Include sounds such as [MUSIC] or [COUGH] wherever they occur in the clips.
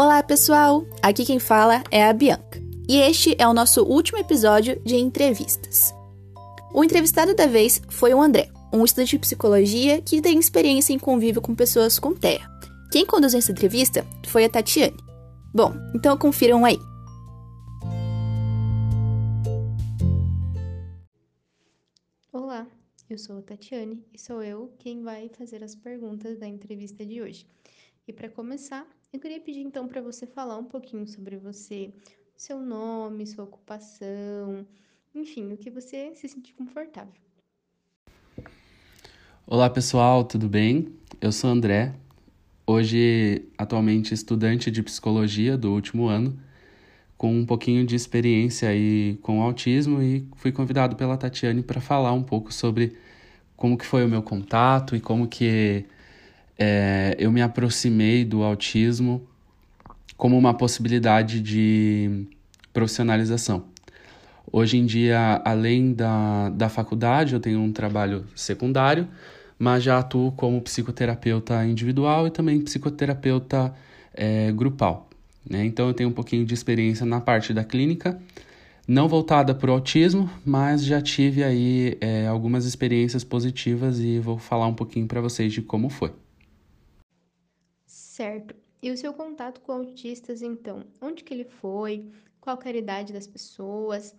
Olá, pessoal! Aqui quem fala é a Bianca. E este é o nosso último episódio de entrevistas. O entrevistado da vez foi o André, um estudante de psicologia que tem experiência em convívio com pessoas com TEA. Quem conduziu essa entrevista foi a Tatiane. Bom, então confiram aí. Olá, eu sou a Tatiane e sou eu quem vai fazer as perguntas da entrevista de hoje. E para começar, eu queria pedir então para você falar um pouquinho sobre você, seu nome, sua ocupação, enfim, o que você se sentir confortável. Olá pessoal, tudo bem? Eu sou André, hoje atualmente estudante de psicologia do último ano, com um pouquinho de experiência aí com autismo e fui convidado pela Tatiane para falar um pouco sobre como que foi o meu contato e como que é, eu me aproximei do autismo como uma possibilidade de profissionalização. Hoje em dia, além da, da faculdade, eu tenho um trabalho secundário, mas já atuo como psicoterapeuta individual e também psicoterapeuta é, grupal. Né? Então, eu tenho um pouquinho de experiência na parte da clínica, não voltada para o autismo, mas já tive aí é, algumas experiências positivas e vou falar um pouquinho para vocês de como foi. Certo. E o seu contato com autistas, então? Onde que ele foi? Qual era a idade das pessoas?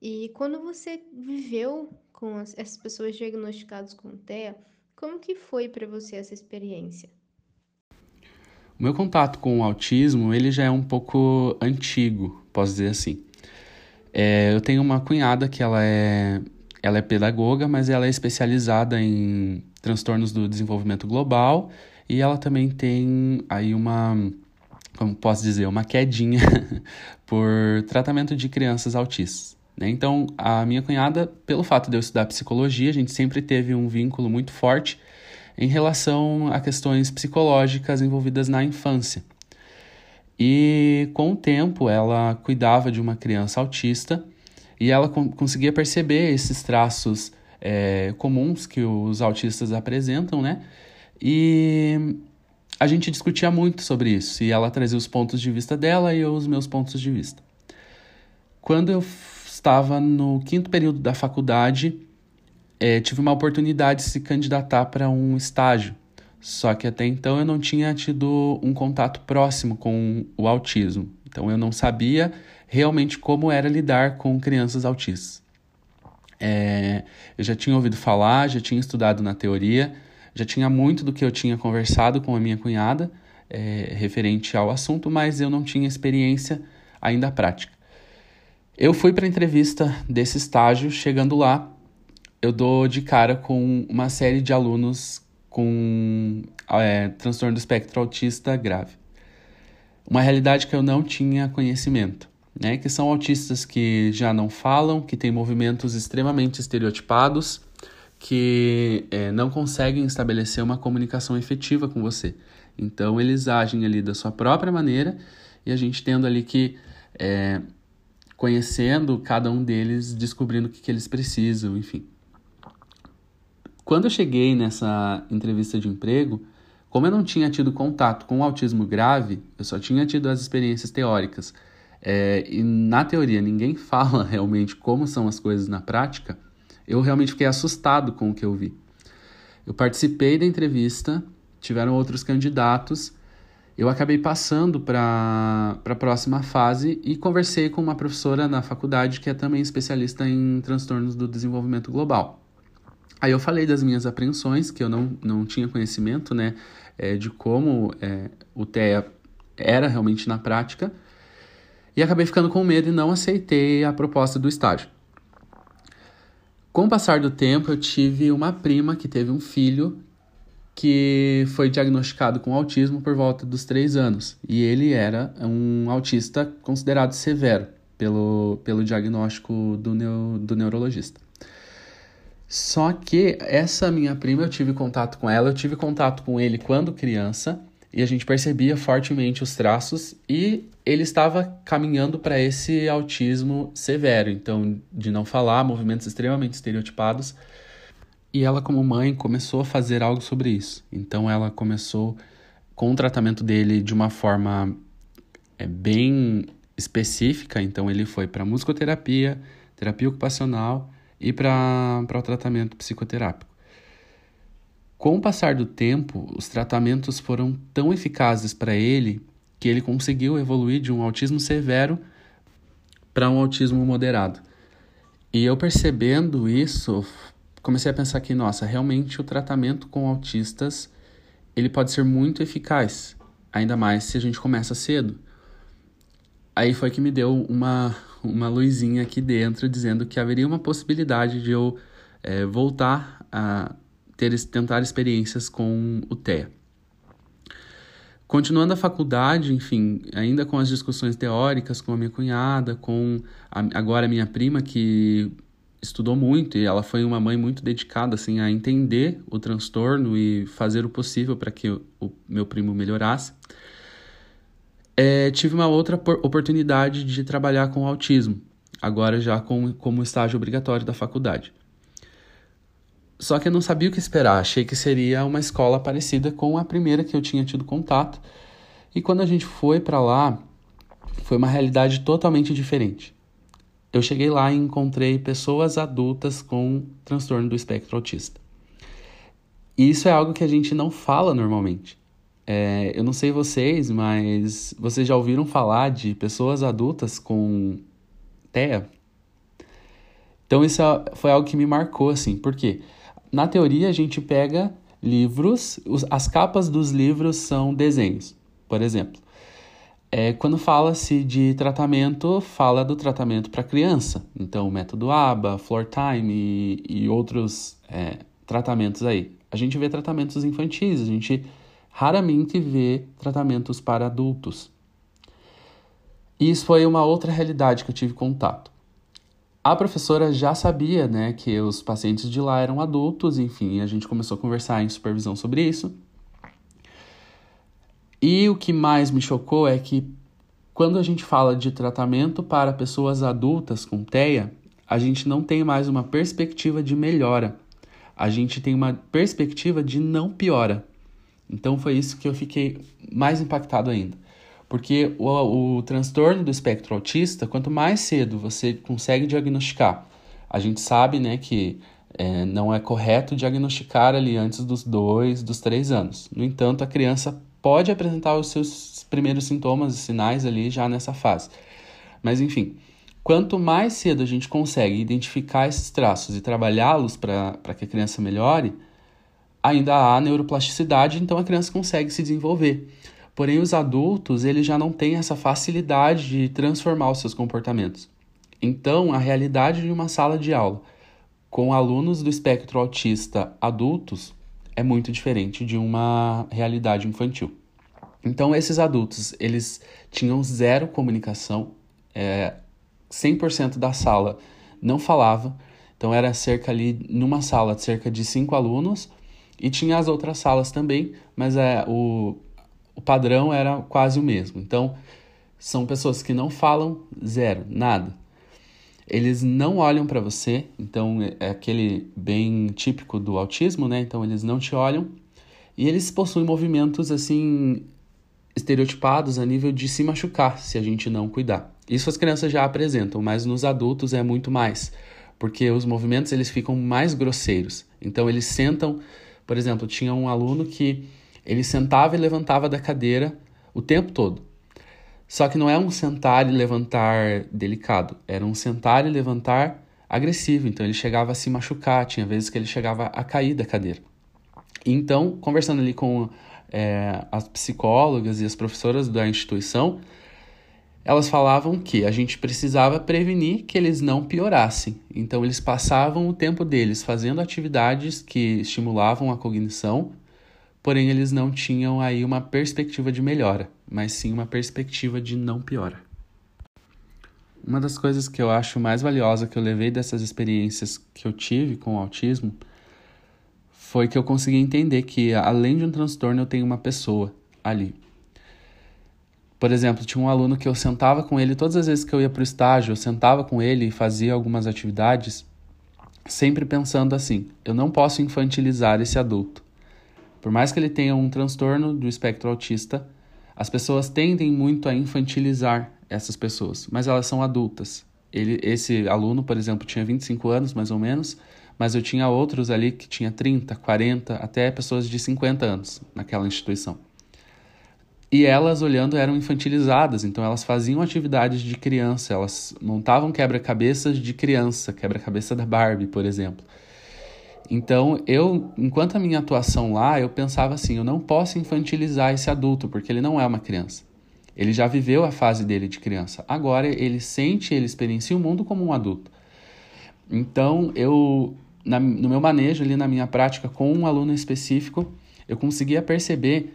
E quando você viveu com as, essas pessoas diagnosticadas com TEA, como que foi para você essa experiência? O meu contato com o autismo, ele já é um pouco antigo, posso dizer assim. É, eu tenho uma cunhada que ela é, ela é pedagoga, mas ela é especializada em transtornos do desenvolvimento global e ela também tem aí uma, como posso dizer, uma quedinha [LAUGHS] por tratamento de crianças autistas. Né? Então, a minha cunhada, pelo fato de eu estudar psicologia, a gente sempre teve um vínculo muito forte em relação a questões psicológicas envolvidas na infância. E com o tempo, ela cuidava de uma criança autista e ela conseguia perceber esses traços é, comuns que os autistas apresentam, né? E a gente discutia muito sobre isso, e ela trazia os pontos de vista dela e eu os meus pontos de vista. Quando eu estava no quinto período da faculdade, é, tive uma oportunidade de se candidatar para um estágio. Só que até então eu não tinha tido um contato próximo com o autismo. Então eu não sabia realmente como era lidar com crianças autistas. É, eu já tinha ouvido falar, já tinha estudado na teoria, já tinha muito do que eu tinha conversado com a minha cunhada é, referente ao assunto, mas eu não tinha experiência ainda prática. Eu fui para a entrevista desse estágio, chegando lá, eu dou de cara com uma série de alunos com é, transtorno do espectro autista grave. Uma realidade que eu não tinha conhecimento, né? Que são autistas que já não falam, que têm movimentos extremamente estereotipados, que é, não conseguem estabelecer uma comunicação efetiva com você. Então, eles agem ali da sua própria maneira e a gente tendo ali que, é, conhecendo cada um deles, descobrindo o que, que eles precisam, enfim. Quando eu cheguei nessa entrevista de emprego, como eu não tinha tido contato com o autismo grave, eu só tinha tido as experiências teóricas. É, e na teoria ninguém [LAUGHS] fala realmente como são as coisas na prática, eu realmente fiquei assustado com o que eu vi. Eu participei da entrevista, tiveram outros candidatos, eu acabei passando para a próxima fase e conversei com uma professora na faculdade que é também especialista em transtornos do desenvolvimento global. Aí eu falei das minhas apreensões, que eu não, não tinha conhecimento né, é, de como é, o TEA era realmente na prática, e acabei ficando com medo e não aceitei a proposta do estágio. Com o passar do tempo, eu tive uma prima que teve um filho que foi diagnosticado com autismo por volta dos três anos. E ele era um autista considerado severo pelo, pelo diagnóstico do, neo, do neurologista. Só que essa minha prima, eu tive contato com ela, eu tive contato com ele quando criança, e a gente percebia fortemente os traços e ele estava caminhando para esse autismo severo, então de não falar, movimentos extremamente estereotipados. E ela como mãe começou a fazer algo sobre isso. Então ela começou com o tratamento dele de uma forma é bem específica, então ele foi para musicoterapia, terapia ocupacional e para o tratamento psicoterápico. Com o passar do tempo, os tratamentos foram tão eficazes para ele que ele conseguiu evoluir de um autismo severo para um autismo moderado. E eu percebendo isso, comecei a pensar que, nossa, realmente o tratamento com autistas ele pode ser muito eficaz, ainda mais se a gente começa cedo. Aí foi que me deu uma, uma luzinha aqui dentro dizendo que haveria uma possibilidade de eu é, voltar a ter, tentar experiências com o TEA. Continuando a faculdade, enfim, ainda com as discussões teóricas com a minha cunhada, com a, agora a minha prima, que estudou muito e ela foi uma mãe muito dedicada assim a entender o transtorno e fazer o possível para que o meu primo melhorasse. É, tive uma outra oportunidade de trabalhar com autismo, agora já com, como estágio obrigatório da faculdade. Só que eu não sabia o que esperar, achei que seria uma escola parecida com a primeira que eu tinha tido contato. E quando a gente foi para lá, foi uma realidade totalmente diferente. Eu cheguei lá e encontrei pessoas adultas com transtorno do espectro autista. E isso é algo que a gente não fala normalmente. É, eu não sei vocês, mas vocês já ouviram falar de pessoas adultas com TEA? Então isso é, foi algo que me marcou, assim, porque na teoria a gente pega livros, os, as capas dos livros são desenhos, por exemplo. É, quando fala-se de tratamento, fala do tratamento para criança. Então, o método ABA, Floor Time e, e outros é, tratamentos aí. A gente vê tratamentos infantis, a gente raramente vê tratamentos para adultos. E isso foi uma outra realidade que eu tive contato. A professora já sabia, né, que os pacientes de lá eram adultos, enfim, a gente começou a conversar em supervisão sobre isso. E o que mais me chocou é que quando a gente fala de tratamento para pessoas adultas com TEA, a gente não tem mais uma perspectiva de melhora. A gente tem uma perspectiva de não piora. Então foi isso que eu fiquei mais impactado ainda. Porque o, o transtorno do espectro autista, quanto mais cedo você consegue diagnosticar, a gente sabe né, que é, não é correto diagnosticar ali antes dos dois, dos três anos. No entanto, a criança pode apresentar os seus primeiros sintomas e sinais ali já nessa fase. Mas enfim, quanto mais cedo a gente consegue identificar esses traços e trabalhá-los para que a criança melhore, ainda há neuroplasticidade, então a criança consegue se desenvolver. Porém, os adultos, eles já não têm essa facilidade de transformar os seus comportamentos. Então, a realidade de uma sala de aula com alunos do espectro autista adultos é muito diferente de uma realidade infantil. Então, esses adultos, eles tinham zero comunicação, é, 100% da sala não falava, então era cerca ali, numa sala cerca de cinco alunos, e tinha as outras salas também, mas é, o, o padrão era quase o mesmo. Então, são pessoas que não falam zero, nada. Eles não olham para você, então é aquele bem típico do autismo, né? Então eles não te olham e eles possuem movimentos assim estereotipados a nível de se machucar se a gente não cuidar. Isso as crianças já apresentam, mas nos adultos é muito mais, porque os movimentos eles ficam mais grosseiros. Então eles sentam por exemplo, tinha um aluno que ele sentava e levantava da cadeira o tempo todo. Só que não é um sentar e levantar delicado, era um sentar e levantar agressivo. Então ele chegava a se machucar, tinha vezes que ele chegava a cair da cadeira. Então, conversando ali com é, as psicólogas e as professoras da instituição, elas falavam que a gente precisava prevenir que eles não piorassem. Então, eles passavam o tempo deles fazendo atividades que estimulavam a cognição, porém, eles não tinham aí uma perspectiva de melhora, mas sim uma perspectiva de não piora. Uma das coisas que eu acho mais valiosa que eu levei dessas experiências que eu tive com o autismo foi que eu consegui entender que, além de um transtorno, eu tenho uma pessoa ali por exemplo, tinha um aluno que eu sentava com ele todas as vezes que eu ia para o estágio, eu sentava com ele e fazia algumas atividades, sempre pensando assim: eu não posso infantilizar esse adulto. Por mais que ele tenha um transtorno do espectro autista, as pessoas tendem muito a infantilizar essas pessoas, mas elas são adultas. Ele, esse aluno, por exemplo, tinha 25 anos mais ou menos, mas eu tinha outros ali que tinha 30, 40, até pessoas de 50 anos naquela instituição. E elas, olhando, eram infantilizadas, então elas faziam atividades de criança, elas montavam quebra-cabeças de criança, quebra-cabeça da Barbie, por exemplo. Então, eu, enquanto a minha atuação lá, eu pensava assim, eu não posso infantilizar esse adulto, porque ele não é uma criança. Ele já viveu a fase dele de criança. Agora ele sente, ele experiencia o mundo como um adulto. Então, eu na, no meu manejo ali na minha prática com um aluno específico, eu conseguia perceber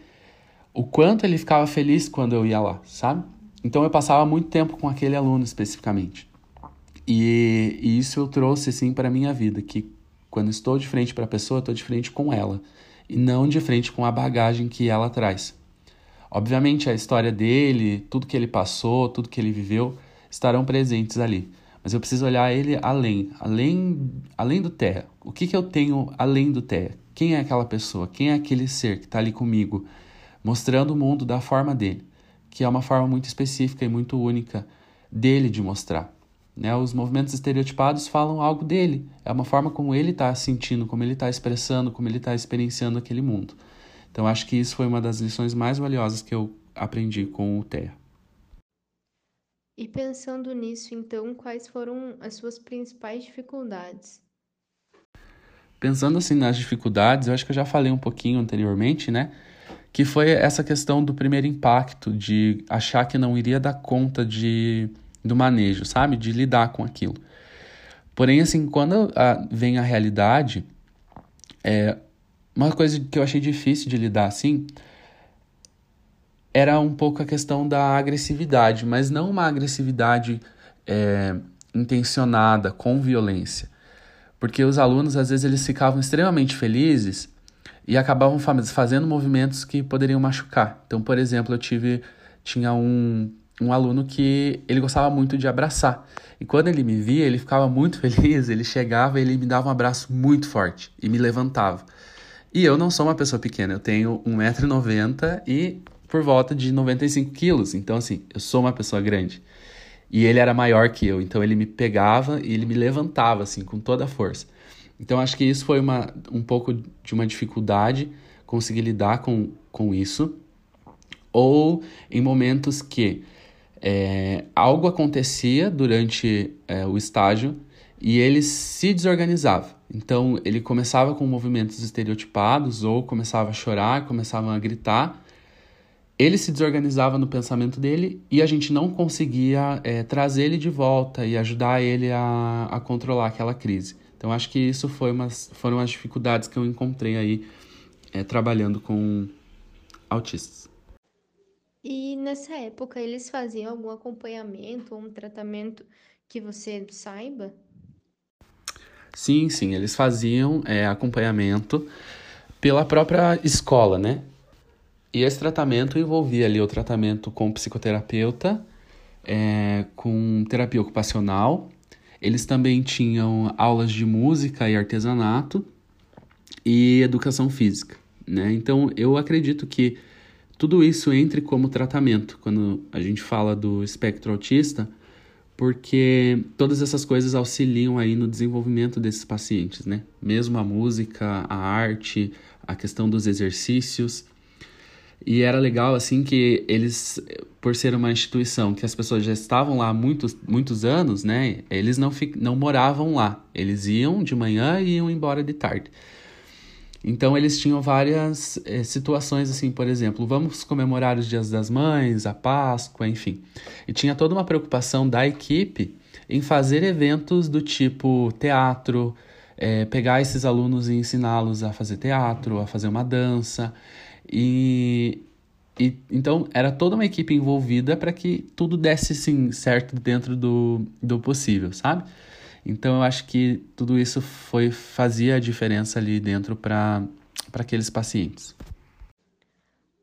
o quanto ele ficava feliz quando eu ia lá, sabe? Então eu passava muito tempo com aquele aluno especificamente. E, e isso eu trouxe assim para minha vida, que quando estou de frente para a pessoa, estou de frente com ela e não de frente com a bagagem que ela traz. Obviamente a história dele, tudo que ele passou, tudo que ele viveu estarão presentes ali. Mas eu preciso olhar ele além, além, além do terra. O que, que eu tenho além do terra? Quem é aquela pessoa? Quem é aquele ser que está ali comigo? mostrando o mundo da forma dele, que é uma forma muito específica e muito única dele de mostrar. Né? Os movimentos estereotipados falam algo dele, é uma forma como ele está sentindo, como ele está expressando, como ele está experienciando aquele mundo. Então acho que isso foi uma das lições mais valiosas que eu aprendi com o Terra. E pensando nisso, então, quais foram as suas principais dificuldades? Pensando assim nas dificuldades, eu acho que eu já falei um pouquinho anteriormente, né? que foi essa questão do primeiro impacto, de achar que não iria dar conta de, do manejo, sabe? De lidar com aquilo. Porém, assim, quando a, vem a realidade, é, uma coisa que eu achei difícil de lidar assim era um pouco a questão da agressividade, mas não uma agressividade é, intencionada, com violência. Porque os alunos, às vezes, eles ficavam extremamente felizes e acabavam fazendo movimentos que poderiam machucar. Então, por exemplo, eu tive tinha um, um aluno que ele gostava muito de abraçar. E quando ele me via, ele ficava muito [LAUGHS] feliz, ele chegava e ele me dava um abraço muito forte e me levantava. E eu não sou uma pessoa pequena, eu tenho 1,90m e por volta de 95 quilos. Então, assim, eu sou uma pessoa grande. E ele era maior que eu, então ele me pegava e ele me levantava, assim, com toda a força. Então, acho que isso foi uma, um pouco de uma dificuldade conseguir lidar com, com isso. Ou em momentos que é, algo acontecia durante é, o estágio e ele se desorganizava. Então, ele começava com movimentos estereotipados ou começava a chorar, começava a gritar. Ele se desorganizava no pensamento dele e a gente não conseguia é, trazer ele de volta e ajudar ele a, a controlar aquela crise. Então acho que isso foi umas, foram as dificuldades que eu encontrei aí é, trabalhando com autistas. E nessa época eles faziam algum acompanhamento ou um tratamento que você saiba? Sim, sim, eles faziam é, acompanhamento pela própria escola, né? E esse tratamento envolvia ali o tratamento com psicoterapeuta, é, com terapia ocupacional eles também tinham aulas de música e artesanato e educação física, né? Então eu acredito que tudo isso entre como tratamento quando a gente fala do espectro autista, porque todas essas coisas auxiliam aí no desenvolvimento desses pacientes, né? Mesmo a música, a arte, a questão dos exercícios. E era legal, assim, que eles, por ser uma instituição que as pessoas já estavam lá há muitos, muitos anos, né? Eles não, não moravam lá. Eles iam de manhã e iam embora de tarde. Então, eles tinham várias é, situações, assim, por exemplo, vamos comemorar os Dias das Mães, a Páscoa, enfim. E tinha toda uma preocupação da equipe em fazer eventos do tipo teatro, é, pegar esses alunos e ensiná-los a fazer teatro, a fazer uma dança. E, e então era toda uma equipe envolvida para que tudo desse sim certo dentro do, do possível, sabe? Então eu acho que tudo isso foi fazia a diferença ali dentro para aqueles pacientes.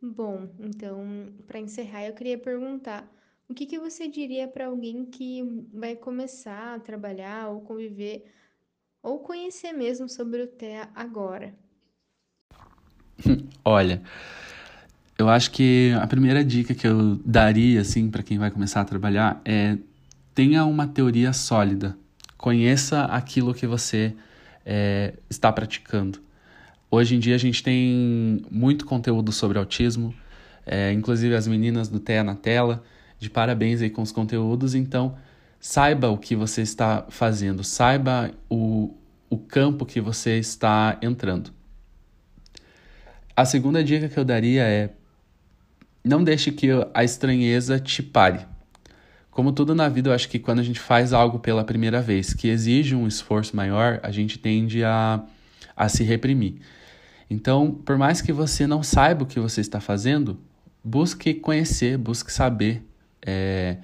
Bom, então para encerrar eu queria perguntar o que, que você diria para alguém que vai começar a trabalhar ou conviver ou conhecer mesmo sobre o TEA agora? [LAUGHS] Olha, Eu acho que a primeira dica que eu daria assim para quem vai começar a trabalhar é tenha uma teoria sólida. Conheça aquilo que você é, está praticando. Hoje em dia a gente tem muito conteúdo sobre autismo, é, inclusive as meninas do TEA na tela, de parabéns aí com os conteúdos. Então, saiba o que você está fazendo, saiba o, o campo que você está entrando. A segunda dica que eu daria é não deixe que a estranheza te pare. Como tudo na vida, eu acho que quando a gente faz algo pela primeira vez que exige um esforço maior, a gente tende a, a se reprimir. Então, por mais que você não saiba o que você está fazendo, busque conhecer, busque saber. É,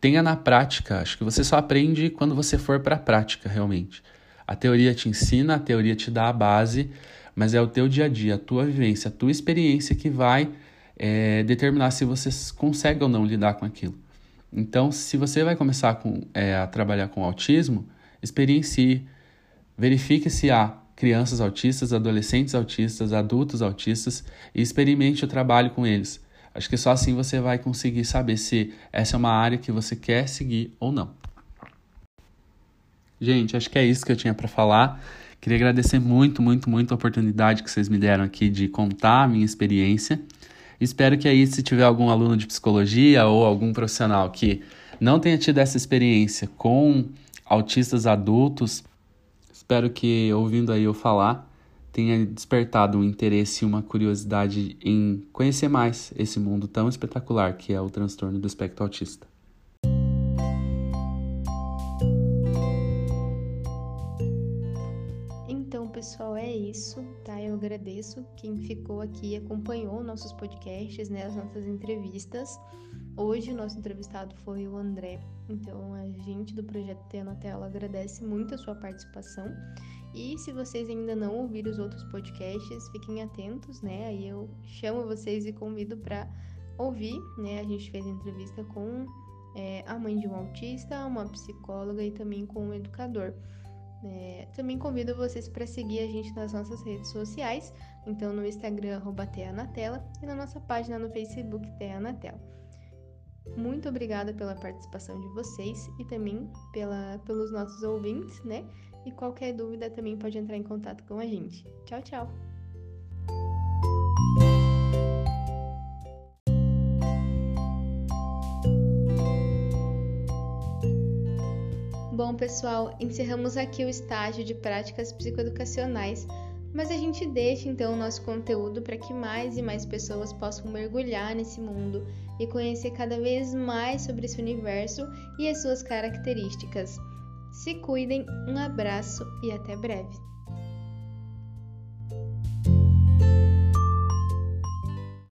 tenha na prática. Acho que você só aprende quando você for para a prática, realmente. A teoria te ensina, a teoria te dá a base, mas é o teu dia a dia, a tua vivência, a tua experiência que vai é, determinar se você consegue ou não lidar com aquilo. Então, se você vai começar com, é, a trabalhar com autismo, experiencie, verifique se há crianças autistas, adolescentes autistas, adultos autistas e experimente o trabalho com eles. Acho que só assim você vai conseguir saber se essa é uma área que você quer seguir ou não. Gente, acho que é isso que eu tinha para falar. Queria agradecer muito, muito, muito a oportunidade que vocês me deram aqui de contar a minha experiência. Espero que aí, se tiver algum aluno de psicologia ou algum profissional que não tenha tido essa experiência com autistas adultos, espero que ouvindo aí eu falar tenha despertado um interesse e uma curiosidade em conhecer mais esse mundo tão espetacular que é o transtorno do espectro autista. É isso, tá? Eu agradeço quem ficou aqui e acompanhou nossos podcasts, né, as nossas entrevistas. Hoje o nosso entrevistado foi o André, então a gente do projeto Ter na Tela agradece muito a sua participação. E se vocês ainda não ouviram os outros podcasts, fiquem atentos, né? Aí eu chamo vocês e convido para ouvir, né? A gente fez entrevista com é, a mãe de um autista, uma psicóloga e também com um educador. É, também convido vocês para seguir a gente nas nossas redes sociais, então no Instagram, arroba e na nossa página no Facebook, Terra. Muito obrigada pela participação de vocês e também pela, pelos nossos ouvintes, né? E qualquer dúvida também pode entrar em contato com a gente. Tchau, tchau! Bom, pessoal, encerramos aqui o estágio de práticas psicoeducacionais, mas a gente deixa então o nosso conteúdo para que mais e mais pessoas possam mergulhar nesse mundo e conhecer cada vez mais sobre esse universo e as suas características. Se cuidem, um abraço e até breve!